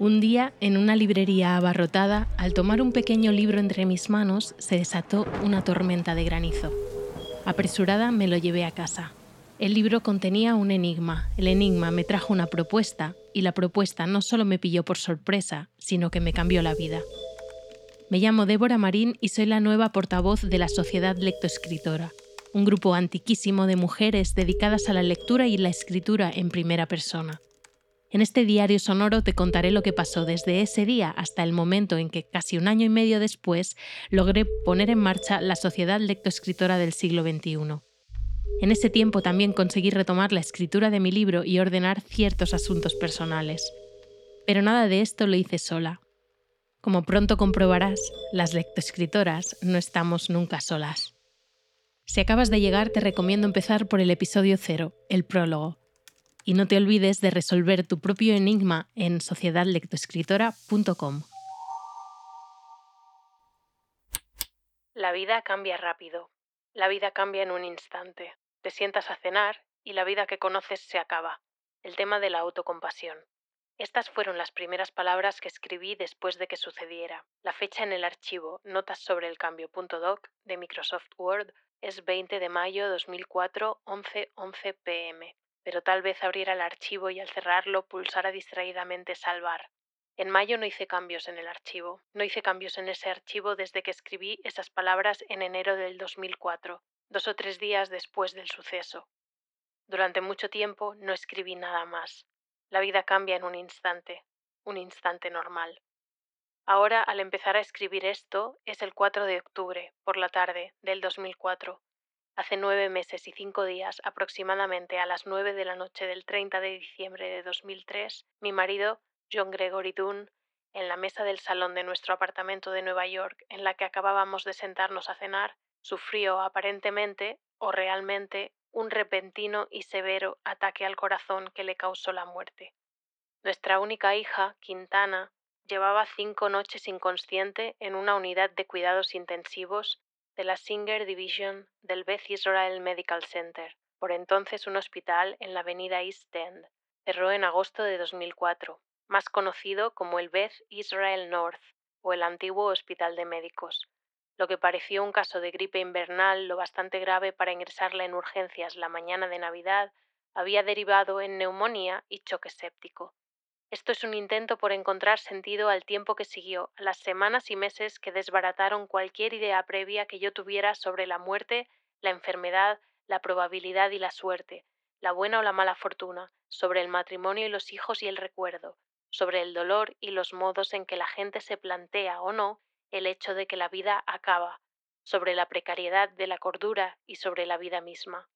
Un día, en una librería abarrotada, al tomar un pequeño libro entre mis manos, se desató una tormenta de granizo. Apresurada me lo llevé a casa. El libro contenía un enigma. El enigma me trajo una propuesta y la propuesta no solo me pilló por sorpresa, sino que me cambió la vida. Me llamo Débora Marín y soy la nueva portavoz de la Sociedad Lectoescritora, un grupo antiquísimo de mujeres dedicadas a la lectura y la escritura en primera persona. En este diario sonoro te contaré lo que pasó desde ese día hasta el momento en que, casi un año y medio después, logré poner en marcha la Sociedad Lectoescritora del siglo XXI. En ese tiempo también conseguí retomar la escritura de mi libro y ordenar ciertos asuntos personales. Pero nada de esto lo hice sola. Como pronto comprobarás, las lectoescritoras no estamos nunca solas. Si acabas de llegar, te recomiendo empezar por el episodio cero, el prólogo, y no te olvides de resolver tu propio enigma en sociedadlectoescritora.com. La vida cambia rápido. La vida cambia en un instante. Te sientas a cenar y la vida que conoces se acaba. El tema de la autocompasión. Estas fueron las primeras palabras que escribí después de que sucediera. La fecha en el archivo Notas sobre el cambio.doc de Microsoft Word es 20 de mayo 2004, 11:11 pm pero tal vez abriera el archivo y al cerrarlo pulsara distraídamente salvar. En mayo no hice cambios en el archivo, no hice cambios en ese archivo desde que escribí esas palabras en enero del 2004, dos o tres días después del suceso. Durante mucho tiempo no escribí nada más. La vida cambia en un instante, un instante normal. Ahora, al empezar a escribir esto, es el 4 de octubre, por la tarde, del 2004, Hace nueve meses y cinco días, aproximadamente a las nueve de la noche del 30 de diciembre de 2003, mi marido, John Gregory Dunn, en la mesa del salón de nuestro apartamento de Nueva York, en la que acabábamos de sentarnos a cenar, sufrió aparentemente o realmente un repentino y severo ataque al corazón que le causó la muerte. Nuestra única hija, Quintana, llevaba cinco noches inconsciente en una unidad de cuidados intensivos de la Singer Division del Beth Israel Medical Center, por entonces un hospital en la avenida East End. Cerró en agosto de 2004, más conocido como el Beth Israel North o el antiguo Hospital de Médicos. Lo que pareció un caso de gripe invernal lo bastante grave para ingresarla en urgencias la mañana de Navidad había derivado en neumonía y choque séptico. Esto es un intento por encontrar sentido al tiempo que siguió, a las semanas y meses que desbarataron cualquier idea previa que yo tuviera sobre la muerte, la enfermedad, la probabilidad y la suerte, la buena o la mala fortuna, sobre el matrimonio y los hijos y el recuerdo, sobre el dolor y los modos en que la gente se plantea o no el hecho de que la vida acaba, sobre la precariedad de la cordura y sobre la vida misma.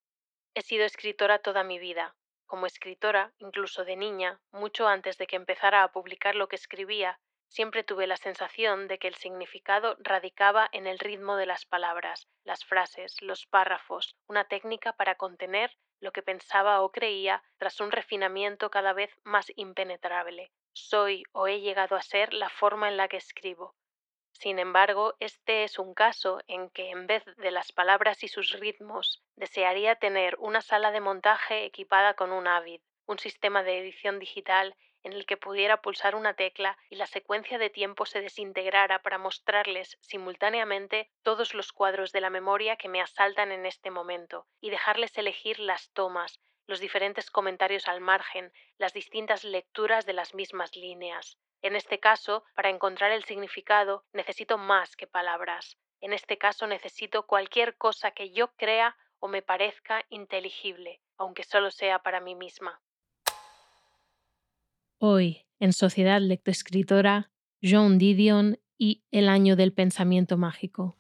He sido escritora toda mi vida, como escritora, incluso de niña, mucho antes de que empezara a publicar lo que escribía, siempre tuve la sensación de que el significado radicaba en el ritmo de las palabras, las frases, los párrafos, una técnica para contener lo que pensaba o creía tras un refinamiento cada vez más impenetrable. Soy o he llegado a ser la forma en la que escribo, sin embargo, este es un caso en que en vez de las palabras y sus ritmos, desearía tener una sala de montaje equipada con un Avid, un sistema de edición digital en el que pudiera pulsar una tecla y la secuencia de tiempo se desintegrara para mostrarles simultáneamente todos los cuadros de la memoria que me asaltan en este momento y dejarles elegir las tomas, los diferentes comentarios al margen, las distintas lecturas de las mismas líneas. En este caso, para encontrar el significado, necesito más que palabras. En este caso necesito cualquier cosa que yo crea o me parezca inteligible, aunque solo sea para mí misma. Hoy, en Sociedad Lectoescritora, John Didion y El año del pensamiento mágico.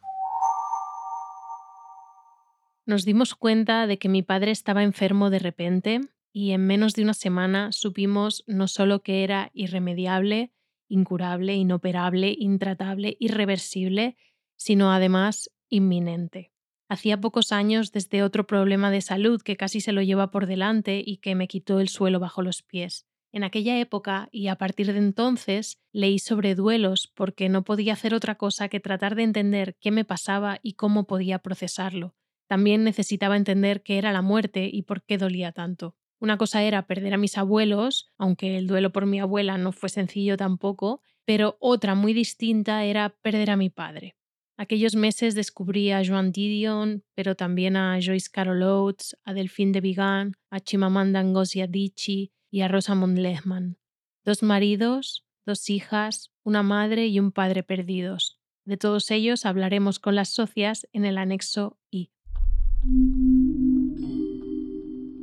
Nos dimos cuenta de que mi padre estaba enfermo de repente y en menos de una semana supimos no solo que era irremediable, incurable, inoperable, intratable, irreversible, sino además inminente. Hacía pocos años desde otro problema de salud que casi se lo lleva por delante y que me quitó el suelo bajo los pies. En aquella época y a partir de entonces leí sobre duelos porque no podía hacer otra cosa que tratar de entender qué me pasaba y cómo podía procesarlo. También necesitaba entender qué era la muerte y por qué dolía tanto. Una cosa era perder a mis abuelos, aunque el duelo por mi abuela no fue sencillo tampoco, pero otra muy distinta era perder a mi padre. Aquellos meses descubrí a Joan Didion, pero también a Joyce Carol Oates, a Delphine de Vigan, a Chimamanda Ngozi Adichie y a Rosamund Lehmann. Dos maridos, dos hijas, una madre y un padre perdidos. De todos ellos hablaremos con las socias en el anexo.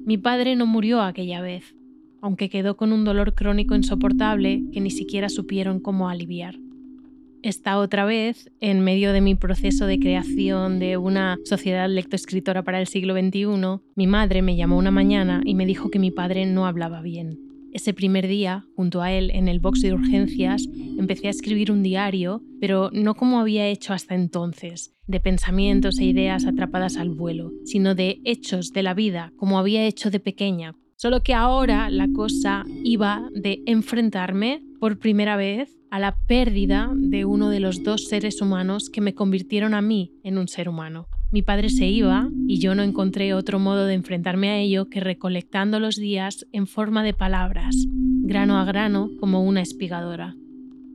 Mi padre no murió aquella vez, aunque quedó con un dolor crónico insoportable que ni siquiera supieron cómo aliviar. Esta otra vez, en medio de mi proceso de creación de una sociedad lectoescritora para el siglo XXI, mi madre me llamó una mañana y me dijo que mi padre no hablaba bien. Ese primer día, junto a él en el box de urgencias, empecé a escribir un diario, pero no como había hecho hasta entonces, de pensamientos e ideas atrapadas al vuelo, sino de hechos de la vida, como había hecho de pequeña. Solo que ahora la cosa iba de enfrentarme por primera vez a la pérdida de uno de los dos seres humanos que me convirtieron a mí en un ser humano. Mi padre se iba y yo no encontré otro modo de enfrentarme a ello que recolectando los días en forma de palabras, grano a grano como una espigadora.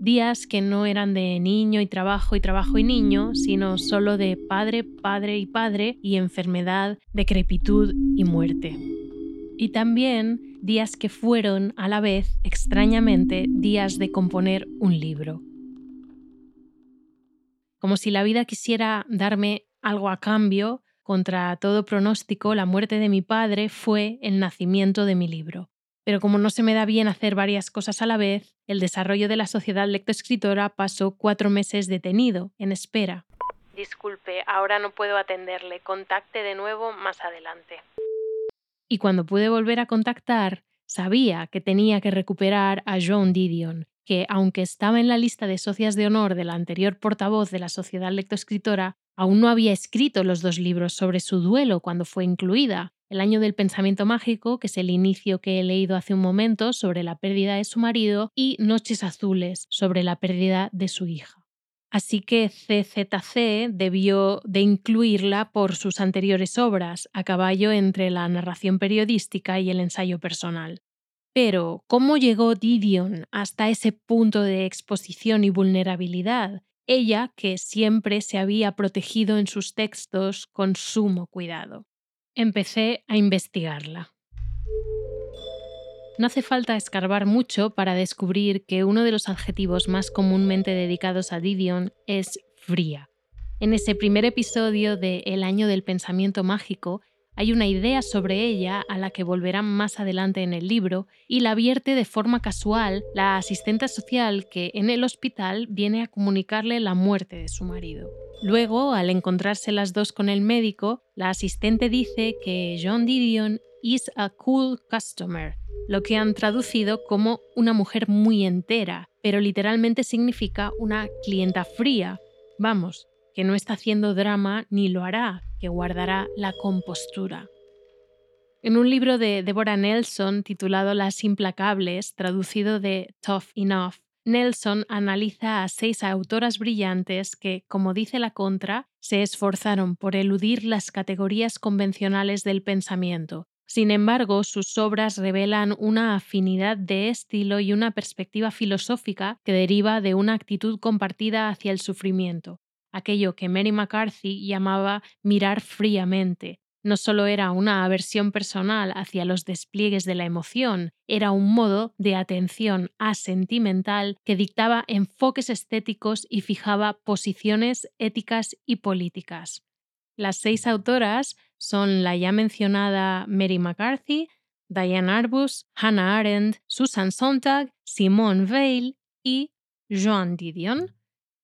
Días que no eran de niño y trabajo y trabajo y niño, sino solo de padre, padre y padre y enfermedad, decrepitud y muerte. Y también días que fueron a la vez, extrañamente, días de componer un libro. Como si la vida quisiera darme algo a cambio, contra todo pronóstico, la muerte de mi padre fue el nacimiento de mi libro. Pero como no se me da bien hacer varias cosas a la vez, el desarrollo de la sociedad lectoescritora pasó cuatro meses detenido, en espera. Disculpe, ahora no puedo atenderle. Contacte de nuevo más adelante. Y cuando pude volver a contactar, sabía que tenía que recuperar a Joan Didion, que, aunque estaba en la lista de socias de honor de la anterior portavoz de la Sociedad Lectoescritora, Aún no había escrito los dos libros sobre su duelo cuando fue incluida. El año del pensamiento mágico, que es el inicio que he leído hace un momento sobre la pérdida de su marido, y Noches Azules, sobre la pérdida de su hija. Así que CZC debió de incluirla por sus anteriores obras, a caballo entre la narración periodística y el ensayo personal. Pero, ¿cómo llegó Didion hasta ese punto de exposición y vulnerabilidad? ella que siempre se había protegido en sus textos con sumo cuidado. Empecé a investigarla. No hace falta escarbar mucho para descubrir que uno de los adjetivos más comúnmente dedicados a Didion es fría. En ese primer episodio de El año del pensamiento mágico, hay una idea sobre ella a la que volverán más adelante en el libro y la vierte de forma casual la asistente social que en el hospital viene a comunicarle la muerte de su marido. Luego, al encontrarse las dos con el médico, la asistente dice que John Didion is a cool customer, lo que han traducido como una mujer muy entera, pero literalmente significa una clienta fría. Vamos, que no está haciendo drama ni lo hará, que guardará la compostura. En un libro de Deborah Nelson titulado Las Implacables, traducido de Tough Enough, Nelson analiza a seis autoras brillantes que, como dice la contra, se esforzaron por eludir las categorías convencionales del pensamiento. Sin embargo, sus obras revelan una afinidad de estilo y una perspectiva filosófica que deriva de una actitud compartida hacia el sufrimiento aquello que Mary McCarthy llamaba mirar fríamente. No solo era una aversión personal hacia los despliegues de la emoción, era un modo de atención asentimental que dictaba enfoques estéticos y fijaba posiciones éticas y políticas. Las seis autoras son la ya mencionada Mary McCarthy, Diane Arbus, Hannah Arendt, Susan Sontag, Simone Weil y Joan Didion.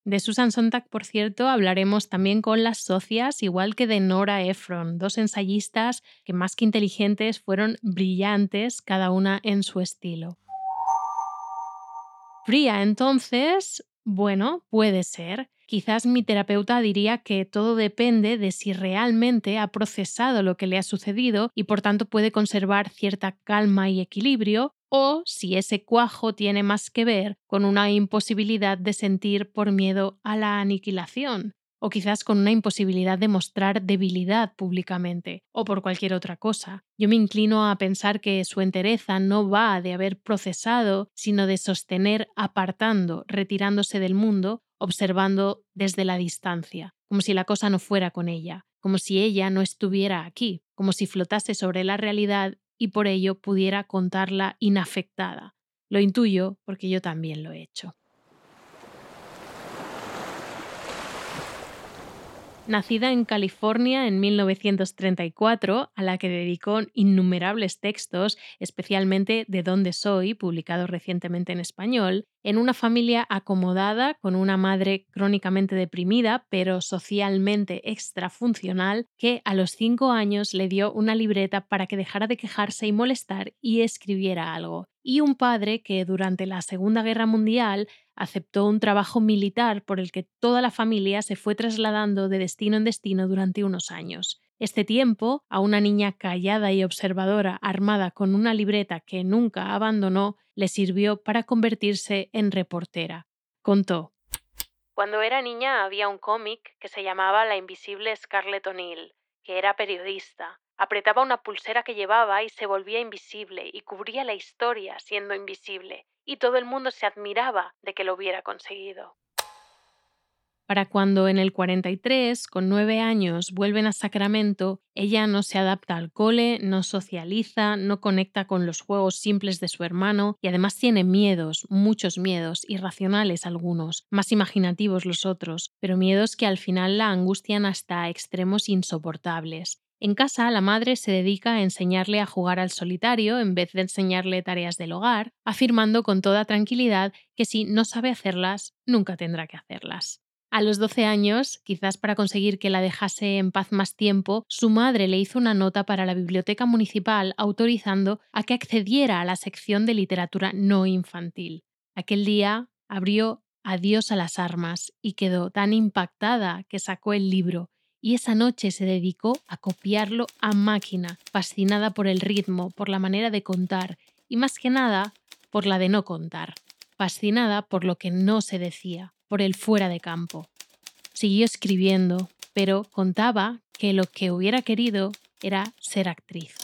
De Susan Sontag, por cierto, hablaremos también con las socias, igual que de Nora Ephron, dos ensayistas que más que inteligentes fueron brillantes, cada una en su estilo. Fría, entonces, bueno, puede ser. Quizás mi terapeuta diría que todo depende de si realmente ha procesado lo que le ha sucedido y por tanto puede conservar cierta calma y equilibrio, o si ese cuajo tiene más que ver con una imposibilidad de sentir por miedo a la aniquilación. o quizás con una imposibilidad de mostrar debilidad públicamente, o por cualquier otra cosa. Yo me inclino a pensar que su entereza no va de haber procesado, sino de sostener apartando, retirándose del mundo, observando desde la distancia, como si la cosa no fuera con ella, como si ella no estuviera aquí, como si flotase sobre la realidad y por ello pudiera contarla inafectada. Lo intuyo porque yo también lo he hecho. Nacida en California en 1934, a la que dedicó innumerables textos, especialmente De dónde soy, publicado recientemente en español, en una familia acomodada con una madre crónicamente deprimida, pero socialmente extrafuncional, que a los cinco años le dio una libreta para que dejara de quejarse y molestar y escribiera algo, y un padre que durante la Segunda Guerra Mundial aceptó un trabajo militar por el que toda la familia se fue trasladando de destino en destino durante unos años. Este tiempo, a una niña callada y observadora armada con una libreta que nunca abandonó, le sirvió para convertirse en reportera. Contó. Cuando era niña había un cómic que se llamaba La invisible Scarlett O'Neill, que era periodista. Apretaba una pulsera que llevaba y se volvía invisible y cubría la historia siendo invisible, y todo el mundo se admiraba de que lo hubiera conseguido para cuando en el 43, con nueve años, vuelven a Sacramento, ella no se adapta al cole, no socializa, no conecta con los juegos simples de su hermano y además tiene miedos, muchos miedos, irracionales algunos, más imaginativos los otros, pero miedos que al final la angustian hasta extremos insoportables. En casa, la madre se dedica a enseñarle a jugar al solitario en vez de enseñarle tareas del hogar, afirmando con toda tranquilidad que si no sabe hacerlas, nunca tendrá que hacerlas. A los 12 años, quizás para conseguir que la dejase en paz más tiempo, su madre le hizo una nota para la biblioteca municipal autorizando a que accediera a la sección de literatura no infantil. Aquel día abrió Adiós a las armas y quedó tan impactada que sacó el libro y esa noche se dedicó a copiarlo a máquina, fascinada por el ritmo, por la manera de contar y más que nada por la de no contar, fascinada por lo que no se decía, por el fuera de campo. Siguió escribiendo, pero contaba que lo que hubiera querido era ser actriz.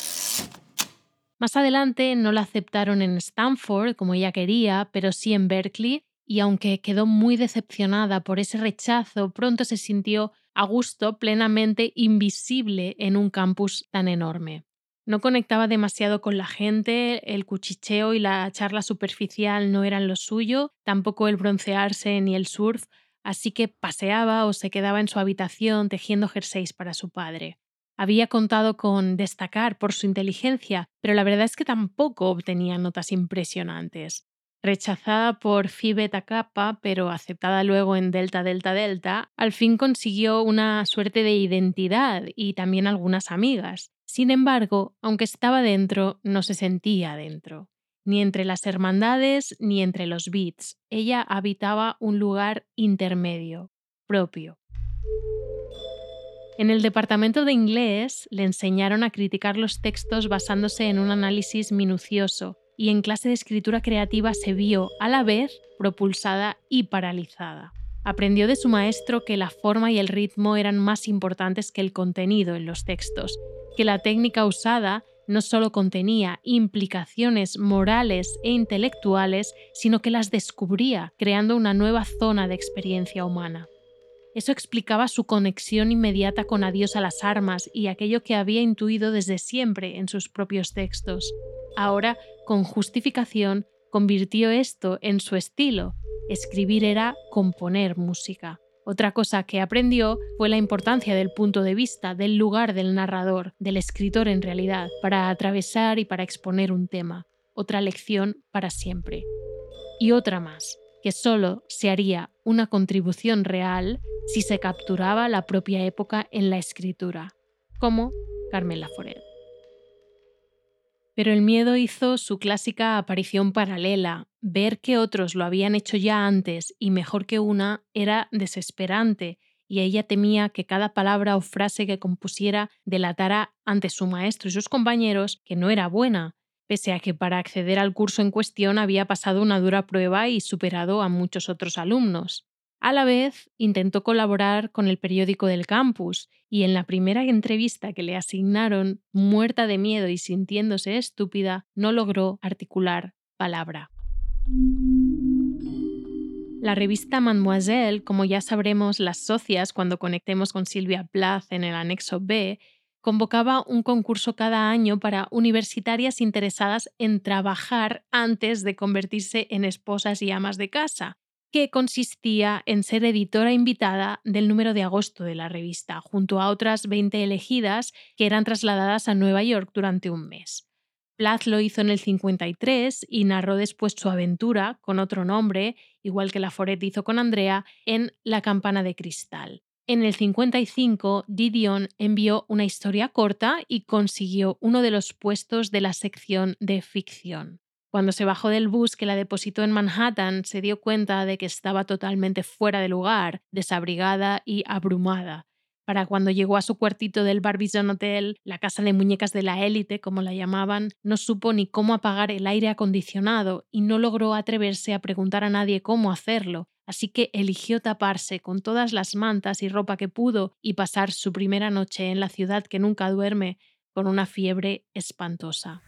Más adelante no la aceptaron en Stanford como ella quería, pero sí en Berkeley, y aunque quedó muy decepcionada por ese rechazo, pronto se sintió a gusto, plenamente invisible en un campus tan enorme. No conectaba demasiado con la gente, el cuchicheo y la charla superficial no eran lo suyo, tampoco el broncearse ni el surf, así que paseaba o se quedaba en su habitación tejiendo jerseys para su padre. Había contado con destacar por su inteligencia, pero la verdad es que tampoco obtenía notas impresionantes. Rechazada por Phi Beta Kappa, pero aceptada luego en Delta Delta Delta, al fin consiguió una suerte de identidad y también algunas amigas. Sin embargo, aunque estaba dentro, no se sentía dentro. Ni entre las hermandades ni entre los beats. Ella habitaba un lugar intermedio, propio. En el departamento de inglés le enseñaron a criticar los textos basándose en un análisis minucioso y en clase de escritura creativa se vio a la vez propulsada y paralizada. Aprendió de su maestro que la forma y el ritmo eran más importantes que el contenido en los textos que la técnica usada no solo contenía implicaciones morales e intelectuales, sino que las descubría, creando una nueva zona de experiencia humana. Eso explicaba su conexión inmediata con Adiós a las armas y aquello que había intuido desde siempre en sus propios textos. Ahora, con justificación, convirtió esto en su estilo. Escribir era componer música. Otra cosa que aprendió fue la importancia del punto de vista, del lugar del narrador, del escritor en realidad, para atravesar y para exponer un tema. Otra lección para siempre. Y otra más, que solo se haría una contribución real si se capturaba la propia época en la escritura, como Carmen Laforet. Pero el miedo hizo su clásica aparición paralela. Ver que otros lo habían hecho ya antes y mejor que una era desesperante, y ella temía que cada palabra o frase que compusiera delatara ante su maestro y sus compañeros que no era buena, pese a que para acceder al curso en cuestión había pasado una dura prueba y superado a muchos otros alumnos. A la vez, intentó colaborar con el periódico del campus y en la primera entrevista que le asignaron, muerta de miedo y sintiéndose estúpida, no logró articular palabra. La revista Mademoiselle, como ya sabremos las socias cuando conectemos con Silvia Plath en el anexo B, convocaba un concurso cada año para universitarias interesadas en trabajar antes de convertirse en esposas y amas de casa, que consistía en ser editora invitada del número de agosto de la revista, junto a otras 20 elegidas que eran trasladadas a Nueva York durante un mes. Plath lo hizo en el 53 y narró después su aventura con otro nombre, igual que la Foret hizo con Andrea, en La campana de cristal. En el 55, Didion envió una historia corta y consiguió uno de los puestos de la sección de ficción. Cuando se bajó del bus que la depositó en Manhattan, se dio cuenta de que estaba totalmente fuera de lugar, desabrigada y abrumada. Para cuando llegó a su cuartito del Barbizon Hotel, la casa de muñecas de la élite, como la llamaban, no supo ni cómo apagar el aire acondicionado y no logró atreverse a preguntar a nadie cómo hacerlo, así que eligió taparse con todas las mantas y ropa que pudo y pasar su primera noche en la ciudad que nunca duerme con una fiebre espantosa.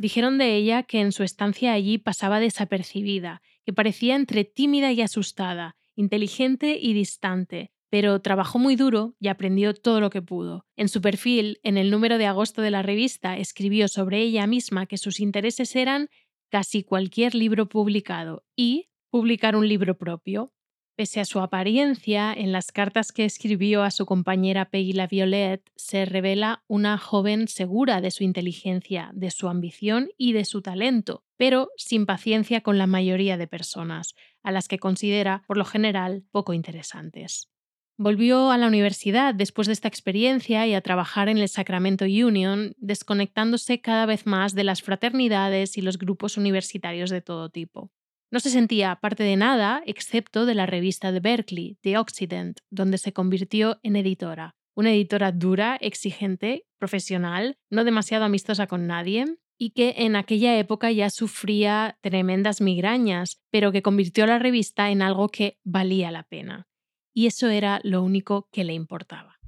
Dijeron de ella que en su estancia allí pasaba desapercibida, que parecía entre tímida y asustada, inteligente y distante, pero trabajó muy duro y aprendió todo lo que pudo. En su perfil, en el número de agosto de la revista, escribió sobre ella misma que sus intereses eran casi cualquier libro publicado y publicar un libro propio. Pese a su apariencia, en las cartas que escribió a su compañera Peggy La Violette se revela una joven segura de su inteligencia, de su ambición y de su talento, pero sin paciencia con la mayoría de personas, a las que considera, por lo general, poco interesantes. Volvió a la universidad después de esta experiencia y a trabajar en el Sacramento Union, desconectándose cada vez más de las fraternidades y los grupos universitarios de todo tipo. No se sentía parte de nada excepto de la revista de Berkeley, The Occident, donde se convirtió en editora. Una editora dura, exigente, profesional, no demasiado amistosa con nadie, y que en aquella época ya sufría tremendas migrañas, pero que convirtió la revista en algo que valía la pena y eso era lo único que le importaba.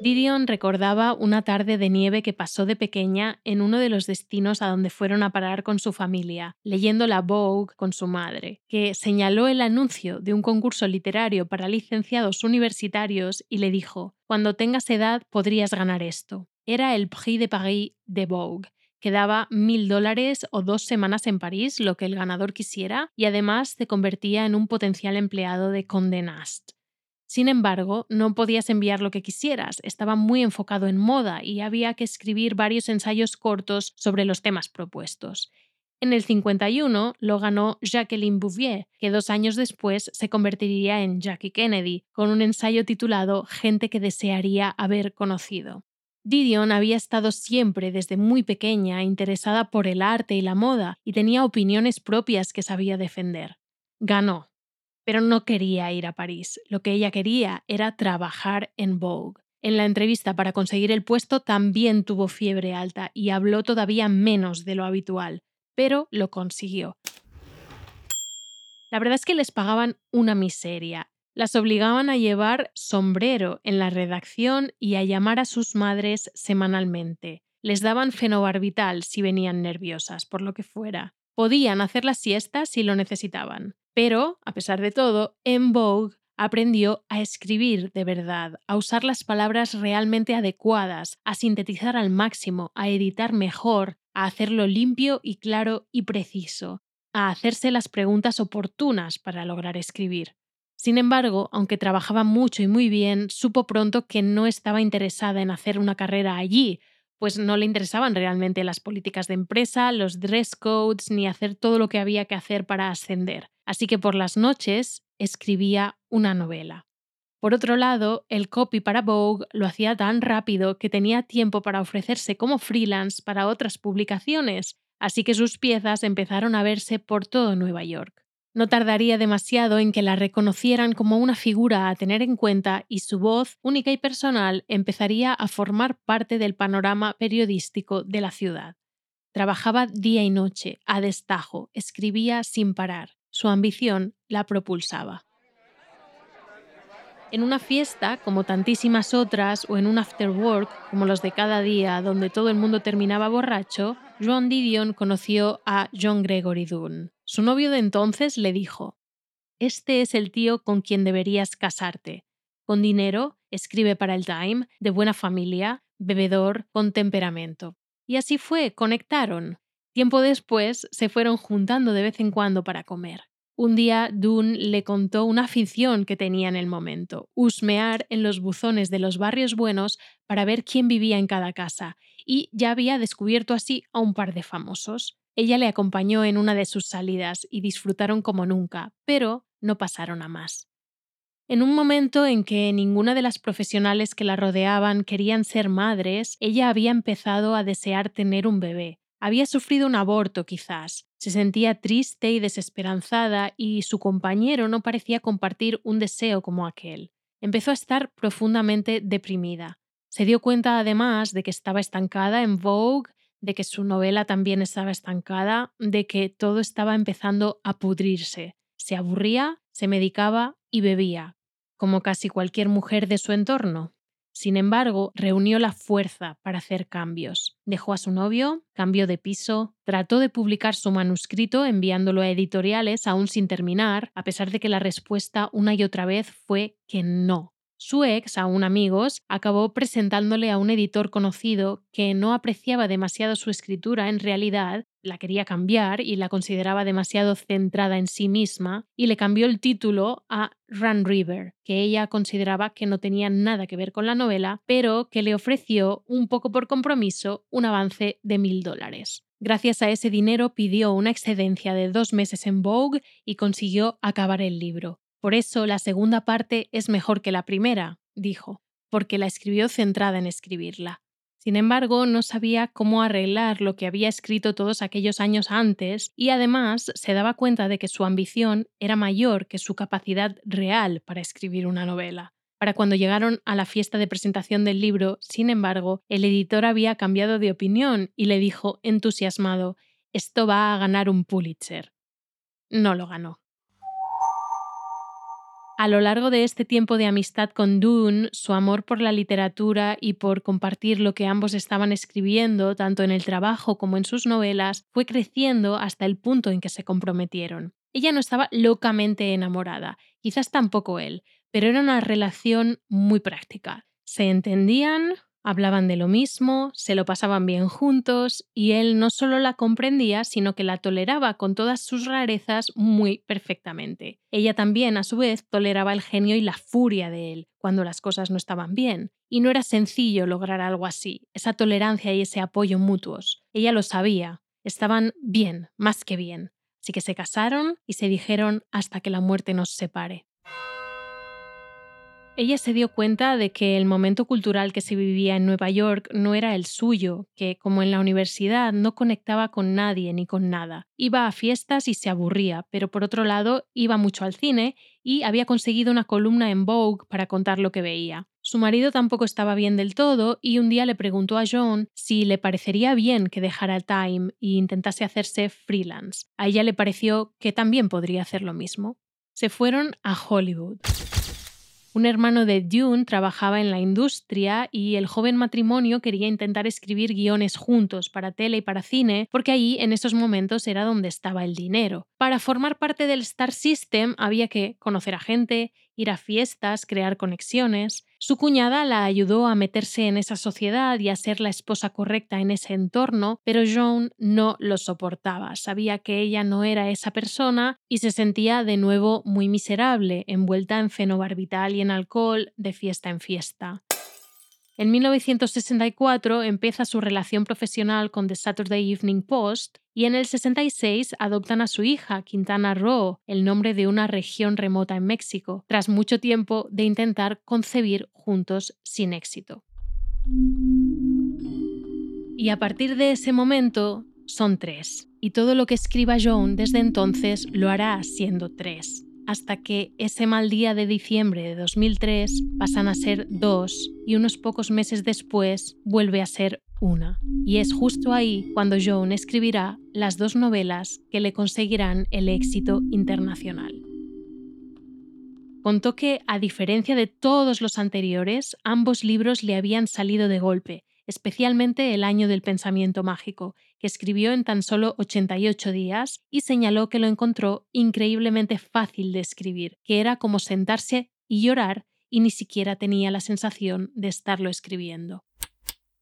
Didion recordaba una tarde de nieve que pasó de pequeña en uno de los destinos a donde fueron a parar con su familia, leyendo la Vogue con su madre, que señaló el anuncio de un concurso literario para licenciados universitarios y le dijo, Cuando tengas edad podrías ganar esto. Era el Prix de Paris de Vogue, que daba mil dólares o dos semanas en París, lo que el ganador quisiera, y además te convertía en un potencial empleado de Condé Nast. Sin embargo, no podías enviar lo que quisieras, estaba muy enfocado en moda y había que escribir varios ensayos cortos sobre los temas propuestos. En el 51 lo ganó Jacqueline Bouvier, que dos años después se convertiría en Jackie Kennedy, con un ensayo titulado Gente que desearía haber conocido. Didion había estado siempre desde muy pequeña interesada por el arte y la moda y tenía opiniones propias que sabía defender. Ganó, pero no quería ir a París. Lo que ella quería era trabajar en Vogue. En la entrevista para conseguir el puesto también tuvo fiebre alta y habló todavía menos de lo habitual, pero lo consiguió. La verdad es que les pagaban una miseria las obligaban a llevar sombrero en la redacción y a llamar a sus madres semanalmente. Les daban fenobarbital si venían nerviosas, por lo que fuera. Podían hacer la siesta si lo necesitaban. Pero, a pesar de todo, en Vogue aprendió a escribir de verdad, a usar las palabras realmente adecuadas, a sintetizar al máximo, a editar mejor, a hacerlo limpio y claro y preciso, a hacerse las preguntas oportunas para lograr escribir. Sin embargo, aunque trabajaba mucho y muy bien, supo pronto que no estaba interesada en hacer una carrera allí, pues no le interesaban realmente las políticas de empresa, los dress codes, ni hacer todo lo que había que hacer para ascender. Así que por las noches escribía una novela. Por otro lado, el copy para Vogue lo hacía tan rápido que tenía tiempo para ofrecerse como freelance para otras publicaciones, así que sus piezas empezaron a verse por todo Nueva York. No tardaría demasiado en que la reconocieran como una figura a tener en cuenta y su voz, única y personal, empezaría a formar parte del panorama periodístico de la ciudad. Trabajaba día y noche, a destajo, escribía sin parar. Su ambición la propulsaba. En una fiesta, como tantísimas otras, o en un after work, como los de cada día, donde todo el mundo terminaba borracho, Joan Didion conoció a John Gregory Dunn. Su novio de entonces le dijo: Este es el tío con quien deberías casarte. Con dinero, escribe para el Time, de buena familia, bebedor, con temperamento. Y así fue, conectaron. Tiempo después se fueron juntando de vez en cuando para comer. Un día Dunn le contó una afición que tenía en el momento, husmear en los buzones de los barrios buenos para ver quién vivía en cada casa, y ya había descubierto así a un par de famosos. Ella le acompañó en una de sus salidas y disfrutaron como nunca, pero no pasaron a más. En un momento en que ninguna de las profesionales que la rodeaban querían ser madres, ella había empezado a desear tener un bebé, había sufrido un aborto quizás, se sentía triste y desesperanzada y su compañero no parecía compartir un deseo como aquel. Empezó a estar profundamente deprimida. Se dio cuenta además de que estaba estancada en Vogue, de que su novela también estaba estancada, de que todo estaba empezando a pudrirse. Se aburría, se medicaba y bebía, como casi cualquier mujer de su entorno. Sin embargo, reunió la fuerza para hacer cambios. Dejó a su novio, cambió de piso, trató de publicar su manuscrito enviándolo a editoriales aún sin terminar, a pesar de que la respuesta una y otra vez fue que no. Su ex, aún amigos, acabó presentándole a un editor conocido que no apreciaba demasiado su escritura en realidad, la quería cambiar y la consideraba demasiado centrada en sí misma, y le cambió el título a Run River, que ella consideraba que no tenía nada que ver con la novela, pero que le ofreció, un poco por compromiso, un avance de mil dólares. Gracias a ese dinero pidió una excedencia de dos meses en Vogue y consiguió acabar el libro. Por eso la segunda parte es mejor que la primera, dijo, porque la escribió centrada en escribirla. Sin embargo, no sabía cómo arreglar lo que había escrito todos aquellos años antes y además se daba cuenta de que su ambición era mayor que su capacidad real para escribir una novela. Para cuando llegaron a la fiesta de presentación del libro, sin embargo, el editor había cambiado de opinión y le dijo entusiasmado, esto va a ganar un Pulitzer. No lo ganó. A lo largo de este tiempo de amistad con Dune, su amor por la literatura y por compartir lo que ambos estaban escribiendo, tanto en el trabajo como en sus novelas, fue creciendo hasta el punto en que se comprometieron. Ella no estaba locamente enamorada, quizás tampoco él, pero era una relación muy práctica. Se entendían, Hablaban de lo mismo, se lo pasaban bien juntos y él no solo la comprendía, sino que la toleraba con todas sus rarezas muy perfectamente. Ella también, a su vez, toleraba el genio y la furia de él cuando las cosas no estaban bien. Y no era sencillo lograr algo así, esa tolerancia y ese apoyo mutuos. Ella lo sabía, estaban bien, más que bien. Así que se casaron y se dijeron hasta que la muerte nos separe. Ella se dio cuenta de que el momento cultural que se vivía en Nueva York no era el suyo, que como en la universidad no conectaba con nadie ni con nada. Iba a fiestas y se aburría, pero por otro lado iba mucho al cine y había conseguido una columna en Vogue para contar lo que veía. Su marido tampoco estaba bien del todo y un día le preguntó a John si le parecería bien que dejara Time e intentase hacerse freelance. A ella le pareció que también podría hacer lo mismo. Se fueron a Hollywood. Un hermano de Dune trabajaba en la industria y el joven matrimonio quería intentar escribir guiones juntos para tele y para cine porque allí en esos momentos era donde estaba el dinero. Para formar parte del Star System había que conocer a gente, ir a fiestas, crear conexiones. Su cuñada la ayudó a meterse en esa sociedad y a ser la esposa correcta en ese entorno, pero Joan no lo soportaba. Sabía que ella no era esa persona y se sentía de nuevo muy miserable, envuelta en fenobarbital y en alcohol de fiesta en fiesta. En 1964 empieza su relación profesional con The Saturday Evening Post y en el 66 adoptan a su hija, Quintana Roo, el nombre de una región remota en México, tras mucho tiempo de intentar concebir juntos sin éxito. Y a partir de ese momento son tres, y todo lo que escriba Joan desde entonces lo hará siendo tres hasta que ese mal día de diciembre de 2003 pasan a ser dos y unos pocos meses después vuelve a ser una. Y es justo ahí cuando Joan escribirá las dos novelas que le conseguirán el éxito internacional. Contó que, a diferencia de todos los anteriores, ambos libros le habían salido de golpe, especialmente El año del pensamiento mágico, que escribió en tan solo 88 días y señaló que lo encontró increíblemente fácil de escribir, que era como sentarse y llorar y ni siquiera tenía la sensación de estarlo escribiendo.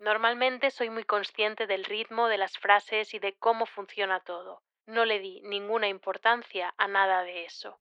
Normalmente soy muy consciente del ritmo de las frases y de cómo funciona todo. No le di ninguna importancia a nada de eso.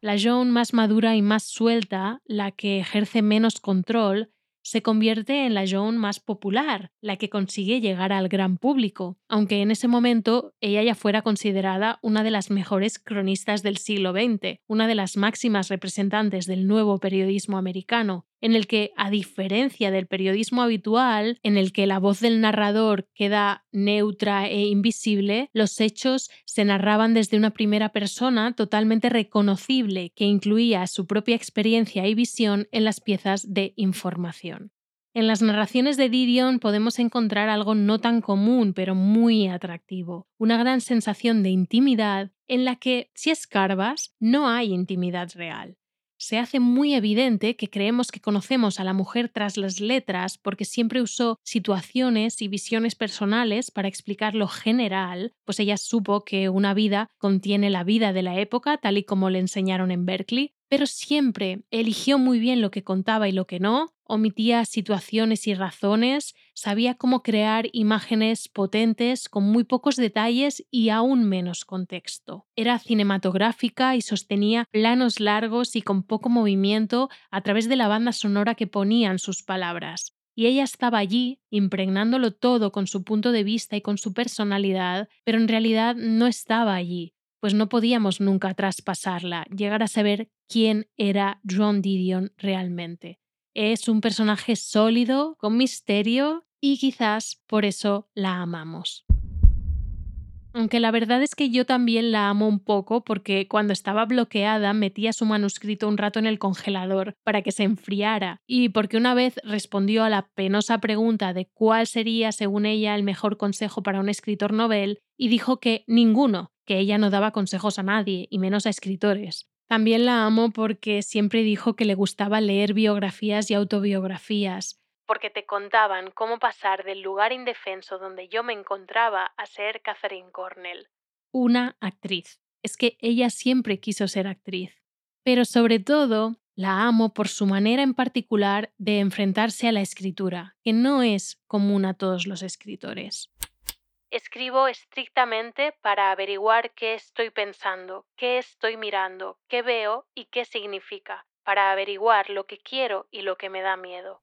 La Joan más madura y más suelta, la que ejerce menos control, se convierte en la Joan más popular, la que consigue llegar al gran público, aunque en ese momento ella ya fuera considerada una de las mejores cronistas del siglo XX, una de las máximas representantes del nuevo periodismo americano, en el que, a diferencia del periodismo habitual, en el que la voz del narrador queda neutra e invisible, los hechos se narraban desde una primera persona totalmente reconocible que incluía su propia experiencia y visión en las piezas de información. En las narraciones de Didion podemos encontrar algo no tan común, pero muy atractivo, una gran sensación de intimidad en la que, si escarbas, no hay intimidad real se hace muy evidente que creemos que conocemos a la mujer tras las letras porque siempre usó situaciones y visiones personales para explicar lo general, pues ella supo que una vida contiene la vida de la época tal y como le enseñaron en Berkeley, pero siempre eligió muy bien lo que contaba y lo que no, omitía situaciones y razones, sabía cómo crear imágenes potentes con muy pocos detalles y aún menos contexto. Era cinematográfica y sostenía planos largos y con poco movimiento a través de la banda sonora que ponían sus palabras. Y ella estaba allí, impregnándolo todo con su punto de vista y con su personalidad, pero en realidad no estaba allí, pues no podíamos nunca traspasarla, llegar a saber quién era John Didion realmente. Es un personaje sólido, con misterio y quizás por eso la amamos. Aunque la verdad es que yo también la amo un poco porque cuando estaba bloqueada metía su manuscrito un rato en el congelador para que se enfriara y porque una vez respondió a la penosa pregunta de cuál sería, según ella, el mejor consejo para un escritor novel y dijo que ninguno, que ella no daba consejos a nadie y menos a escritores. También la amo porque siempre dijo que le gustaba leer biografías y autobiografías, porque te contaban cómo pasar del lugar indefenso donde yo me encontraba a ser Catherine Cornell. Una actriz. Es que ella siempre quiso ser actriz. Pero sobre todo, la amo por su manera en particular de enfrentarse a la escritura, que no es común a todos los escritores. Escribo estrictamente para averiguar qué estoy pensando, qué estoy mirando, qué veo y qué significa, para averiguar lo que quiero y lo que me da miedo.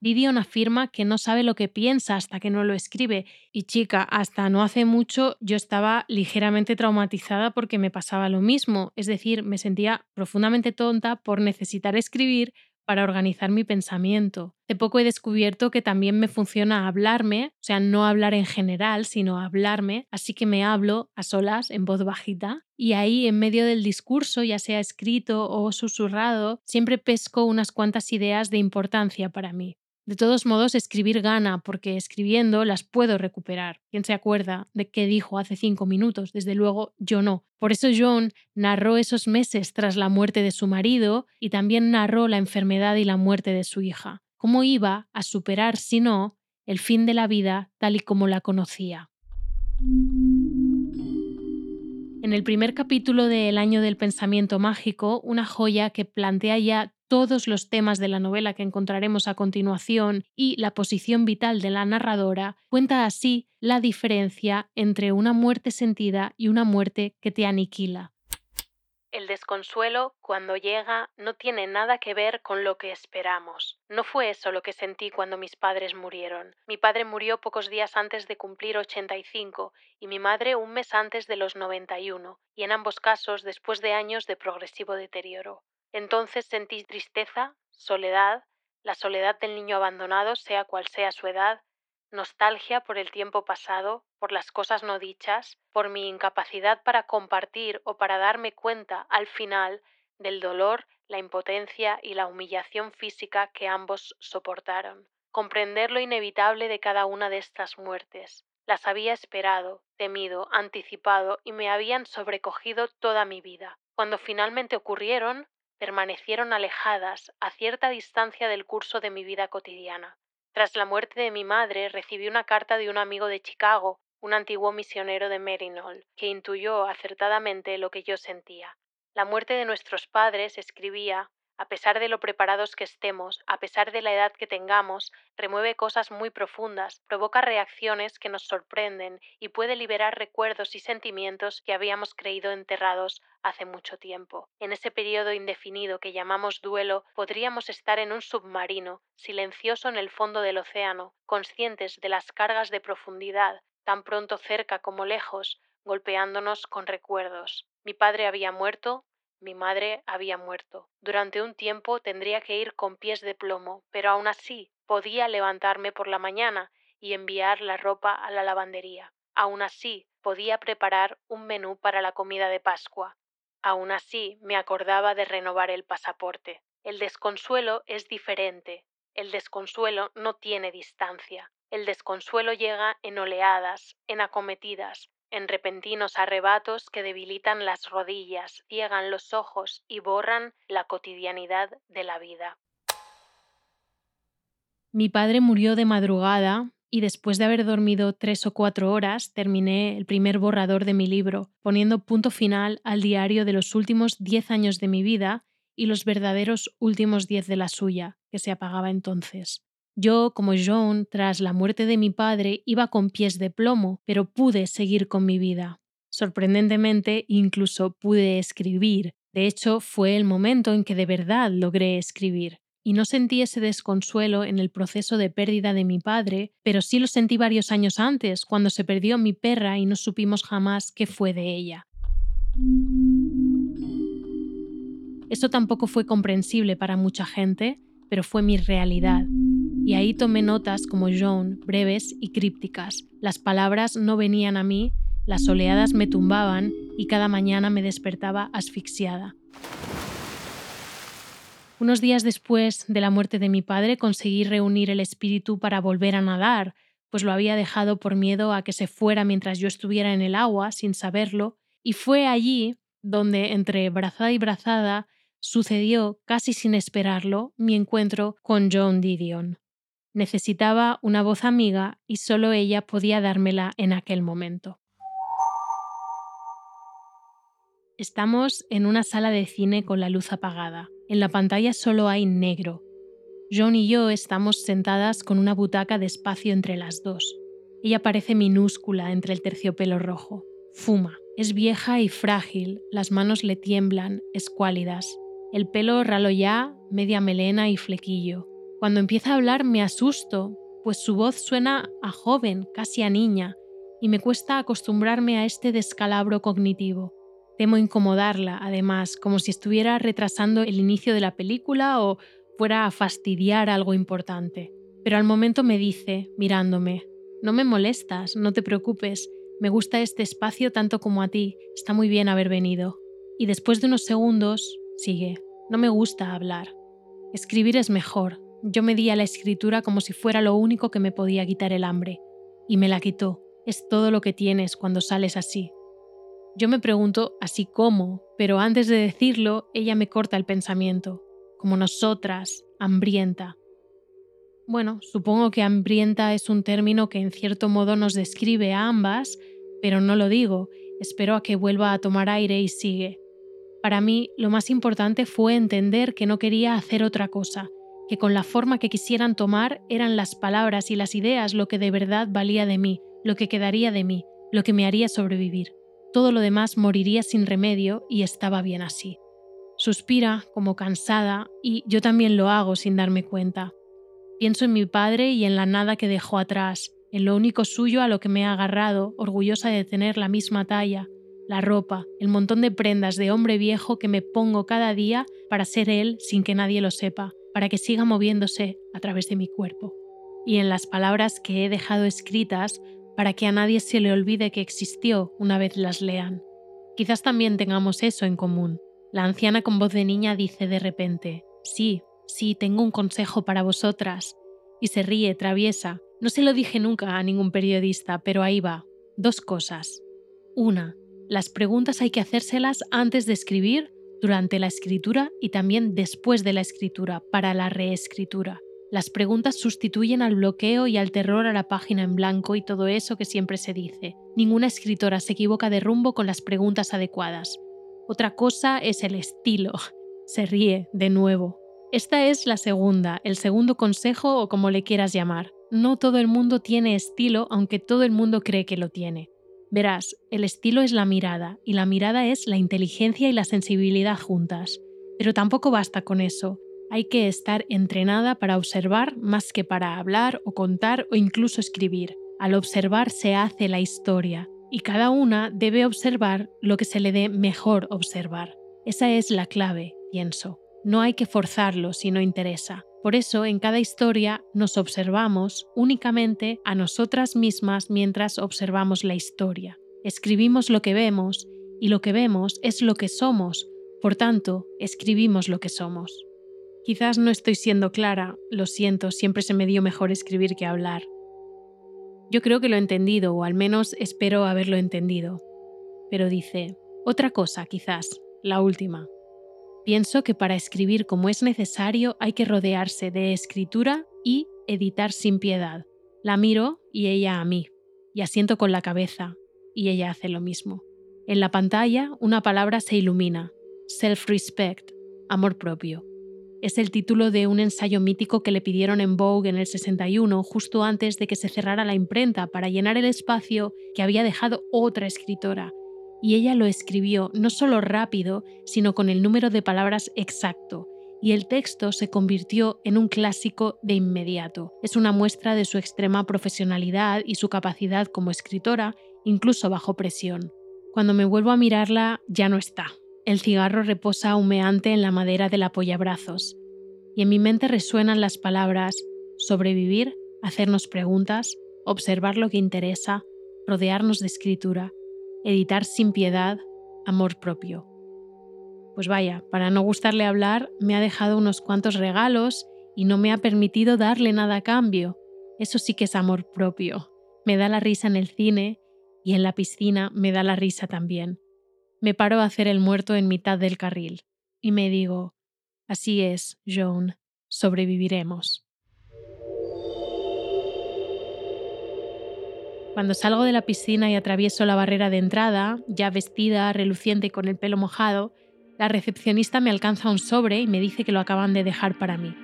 Didion afirma que no sabe lo que piensa hasta que no lo escribe. Y chica, hasta no hace mucho yo estaba ligeramente traumatizada porque me pasaba lo mismo. Es decir, me sentía profundamente tonta por necesitar escribir para organizar mi pensamiento. De poco he descubierto que también me funciona hablarme, o sea, no hablar en general, sino hablarme, así que me hablo a solas, en voz bajita, y ahí en medio del discurso, ya sea escrito o susurrado, siempre pesco unas cuantas ideas de importancia para mí. De todos modos, escribir gana, porque escribiendo las puedo recuperar. ¿Quién se acuerda de qué dijo hace cinco minutos? Desde luego, yo no. Por eso John narró esos meses tras la muerte de su marido y también narró la enfermedad y la muerte de su hija. ¿Cómo iba a superar, si no, el fin de la vida tal y como la conocía? En el primer capítulo de El año del pensamiento mágico, una joya que plantea ya todos los temas de la novela que encontraremos a continuación y la posición vital de la narradora, cuenta así la diferencia entre una muerte sentida y una muerte que te aniquila. El desconsuelo, cuando llega, no tiene nada que ver con lo que esperamos. No fue eso lo que sentí cuando mis padres murieron. Mi padre murió pocos días antes de cumplir 85 y mi madre un mes antes de los 91, y en ambos casos después de años de progresivo deterioro. Entonces sentí tristeza, soledad, la soledad del niño abandonado, sea cual sea su edad, nostalgia por el tiempo pasado, por las cosas no dichas, por mi incapacidad para compartir o para darme cuenta al final del dolor, la impotencia y la humillación física que ambos soportaron. comprender lo inevitable de cada una de estas muertes. Las había esperado, temido, anticipado y me habían sobrecogido toda mi vida. Cuando finalmente ocurrieron, permanecieron alejadas, a cierta distancia del curso de mi vida cotidiana. Tras la muerte de mi madre, recibí una carta de un amigo de Chicago, un antiguo misionero de Merinol, que intuyó acertadamente lo que yo sentía. La muerte de nuestros padres, escribía, a pesar de lo preparados que estemos, a pesar de la edad que tengamos, remueve cosas muy profundas, provoca reacciones que nos sorprenden y puede liberar recuerdos y sentimientos que habíamos creído enterrados hace mucho tiempo. En ese periodo indefinido que llamamos duelo, podríamos estar en un submarino, silencioso en el fondo del océano, conscientes de las cargas de profundidad, tan pronto cerca como lejos, golpeándonos con recuerdos. Mi padre había muerto, mi madre había muerto. Durante un tiempo tendría que ir con pies de plomo, pero aún así podía levantarme por la mañana y enviar la ropa a la lavandería. Aún así podía preparar un menú para la comida de Pascua. Aún así me acordaba de renovar el pasaporte. El desconsuelo es diferente. El desconsuelo no tiene distancia. El desconsuelo llega en oleadas, en acometidas, en repentinos arrebatos que debilitan las rodillas, ciegan los ojos y borran la cotidianidad de la vida. Mi padre murió de madrugada y después de haber dormido tres o cuatro horas terminé el primer borrador de mi libro, poniendo punto final al diario de los últimos diez años de mi vida y los verdaderos últimos diez de la suya, que se apagaba entonces. Yo, como John, tras la muerte de mi padre, iba con pies de plomo, pero pude seguir con mi vida. Sorprendentemente, incluso pude escribir. De hecho, fue el momento en que de verdad logré escribir. Y no sentí ese desconsuelo en el proceso de pérdida de mi padre, pero sí lo sentí varios años antes, cuando se perdió mi perra y no supimos jamás qué fue de ella. Eso tampoco fue comprensible para mucha gente, pero fue mi realidad y ahí tomé notas como John, breves y crípticas. Las palabras no venían a mí, las oleadas me tumbaban y cada mañana me despertaba asfixiada. Unos días después de la muerte de mi padre conseguí reunir el espíritu para volver a nadar, pues lo había dejado por miedo a que se fuera mientras yo estuviera en el agua sin saberlo, y fue allí donde, entre brazada y brazada, sucedió, casi sin esperarlo, mi encuentro con John Didion. Necesitaba una voz amiga y solo ella podía dármela en aquel momento. Estamos en una sala de cine con la luz apagada. En la pantalla solo hay negro. John y yo estamos sentadas con una butaca de espacio entre las dos. Ella parece minúscula entre el terciopelo rojo. Fuma. Es vieja y frágil, las manos le tiemblan, escuálidas. El pelo ralo ya, media melena y flequillo. Cuando empieza a hablar me asusto, pues su voz suena a joven, casi a niña, y me cuesta acostumbrarme a este descalabro cognitivo. Temo incomodarla, además, como si estuviera retrasando el inicio de la película o fuera a fastidiar algo importante. Pero al momento me dice, mirándome, no me molestas, no te preocupes, me gusta este espacio tanto como a ti, está muy bien haber venido. Y después de unos segundos, sigue, no me gusta hablar. Escribir es mejor, yo me di a la escritura como si fuera lo único que me podía quitar el hambre, y me la quitó. Es todo lo que tienes cuando sales así. Yo me pregunto así cómo, pero antes de decirlo, ella me corta el pensamiento, como nosotras, hambrienta. Bueno, supongo que hambrienta es un término que en cierto modo nos describe a ambas, pero no lo digo, espero a que vuelva a tomar aire y sigue. Para mí, lo más importante fue entender que no quería hacer otra cosa, que con la forma que quisieran tomar eran las palabras y las ideas lo que de verdad valía de mí, lo que quedaría de mí, lo que me haría sobrevivir. Todo lo demás moriría sin remedio y estaba bien así. Suspira como cansada y yo también lo hago sin darme cuenta. Pienso en mi padre y en la nada que dejó atrás, en lo único suyo a lo que me he agarrado, orgullosa de tener la misma talla, la ropa, el montón de prendas de hombre viejo que me pongo cada día para ser él sin que nadie lo sepa, para que siga moviéndose a través de mi cuerpo. Y en las palabras que he dejado escritas para que a nadie se le olvide que existió una vez las lean. Quizás también tengamos eso en común. La anciana con voz de niña dice de repente, sí, sí, tengo un consejo para vosotras. Y se ríe, traviesa. No se lo dije nunca a ningún periodista, pero ahí va. Dos cosas. Una, las preguntas hay que hacérselas antes de escribir, durante la escritura y también después de la escritura, para la reescritura. Las preguntas sustituyen al bloqueo y al terror a la página en blanco y todo eso que siempre se dice. Ninguna escritora se equivoca de rumbo con las preguntas adecuadas. Otra cosa es el estilo. Se ríe, de nuevo. Esta es la segunda, el segundo consejo o como le quieras llamar. No todo el mundo tiene estilo, aunque todo el mundo cree que lo tiene. Verás, el estilo es la mirada, y la mirada es la inteligencia y la sensibilidad juntas. Pero tampoco basta con eso. Hay que estar entrenada para observar más que para hablar o contar o incluso escribir. Al observar se hace la historia, y cada una debe observar lo que se le dé mejor observar. Esa es la clave, pienso. No hay que forzarlo si no interesa. Por eso en cada historia nos observamos únicamente a nosotras mismas mientras observamos la historia. Escribimos lo que vemos y lo que vemos es lo que somos, por tanto, escribimos lo que somos. Quizás no estoy siendo clara, lo siento, siempre se me dio mejor escribir que hablar. Yo creo que lo he entendido, o al menos espero haberlo entendido. Pero dice, otra cosa quizás, la última. Pienso que para escribir como es necesario hay que rodearse de escritura y editar sin piedad. La miro y ella a mí, y asiento con la cabeza, y ella hace lo mismo. En la pantalla una palabra se ilumina, self-respect, amor propio es el título de un ensayo mítico que le pidieron en Vogue en el 61, justo antes de que se cerrara la imprenta, para llenar el espacio que había dejado otra escritora. Y ella lo escribió no solo rápido, sino con el número de palabras exacto, y el texto se convirtió en un clásico de inmediato. Es una muestra de su extrema profesionalidad y su capacidad como escritora, incluso bajo presión. Cuando me vuelvo a mirarla, ya no está. El cigarro reposa humeante en la madera del apoyabrazos, y en mi mente resuenan las palabras sobrevivir, hacernos preguntas, observar lo que interesa, rodearnos de escritura, editar sin piedad, amor propio. Pues vaya, para no gustarle hablar, me ha dejado unos cuantos regalos y no me ha permitido darle nada a cambio. Eso sí que es amor propio. Me da la risa en el cine y en la piscina me da la risa también me paro a hacer el muerto en mitad del carril y me digo, así es, Joan, sobreviviremos. Cuando salgo de la piscina y atravieso la barrera de entrada, ya vestida, reluciente y con el pelo mojado, la recepcionista me alcanza un sobre y me dice que lo acaban de dejar para mí.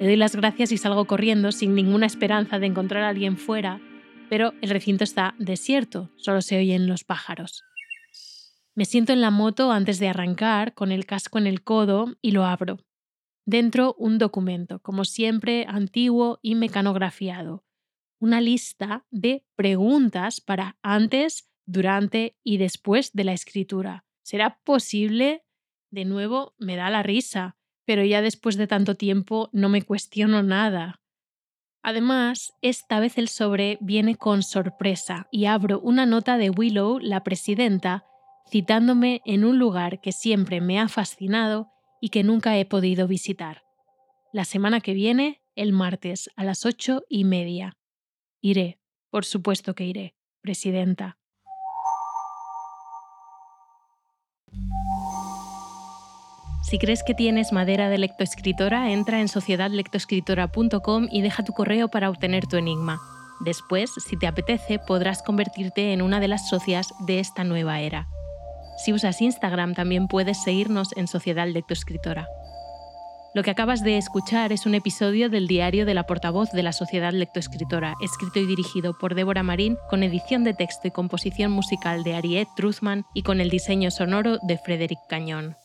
Le doy las gracias y salgo corriendo sin ninguna esperanza de encontrar a alguien fuera, pero el recinto está desierto, solo se oyen los pájaros. Me siento en la moto antes de arrancar, con el casco en el codo, y lo abro. Dentro un documento, como siempre, antiguo y mecanografiado. Una lista de preguntas para antes, durante y después de la escritura. ¿Será posible? De nuevo, me da la risa, pero ya después de tanto tiempo no me cuestiono nada. Además, esta vez el sobre viene con sorpresa y abro una nota de Willow, la presidenta, citándome en un lugar que siempre me ha fascinado y que nunca he podido visitar. La semana que viene, el martes, a las ocho y media. Iré, por supuesto que iré, Presidenta. Si crees que tienes madera de lectoescritora, entra en sociedadlectoescritora.com y deja tu correo para obtener tu enigma. Después, si te apetece, podrás convertirte en una de las socias de esta nueva era. Si usas Instagram también puedes seguirnos en Sociedad Lectoescritora. Lo que acabas de escuchar es un episodio del diario de la portavoz de la Sociedad Lectoescritora, escrito y dirigido por Débora Marín, con edición de texto y composición musical de Ariette Truthman y con el diseño sonoro de Frederick Cañón.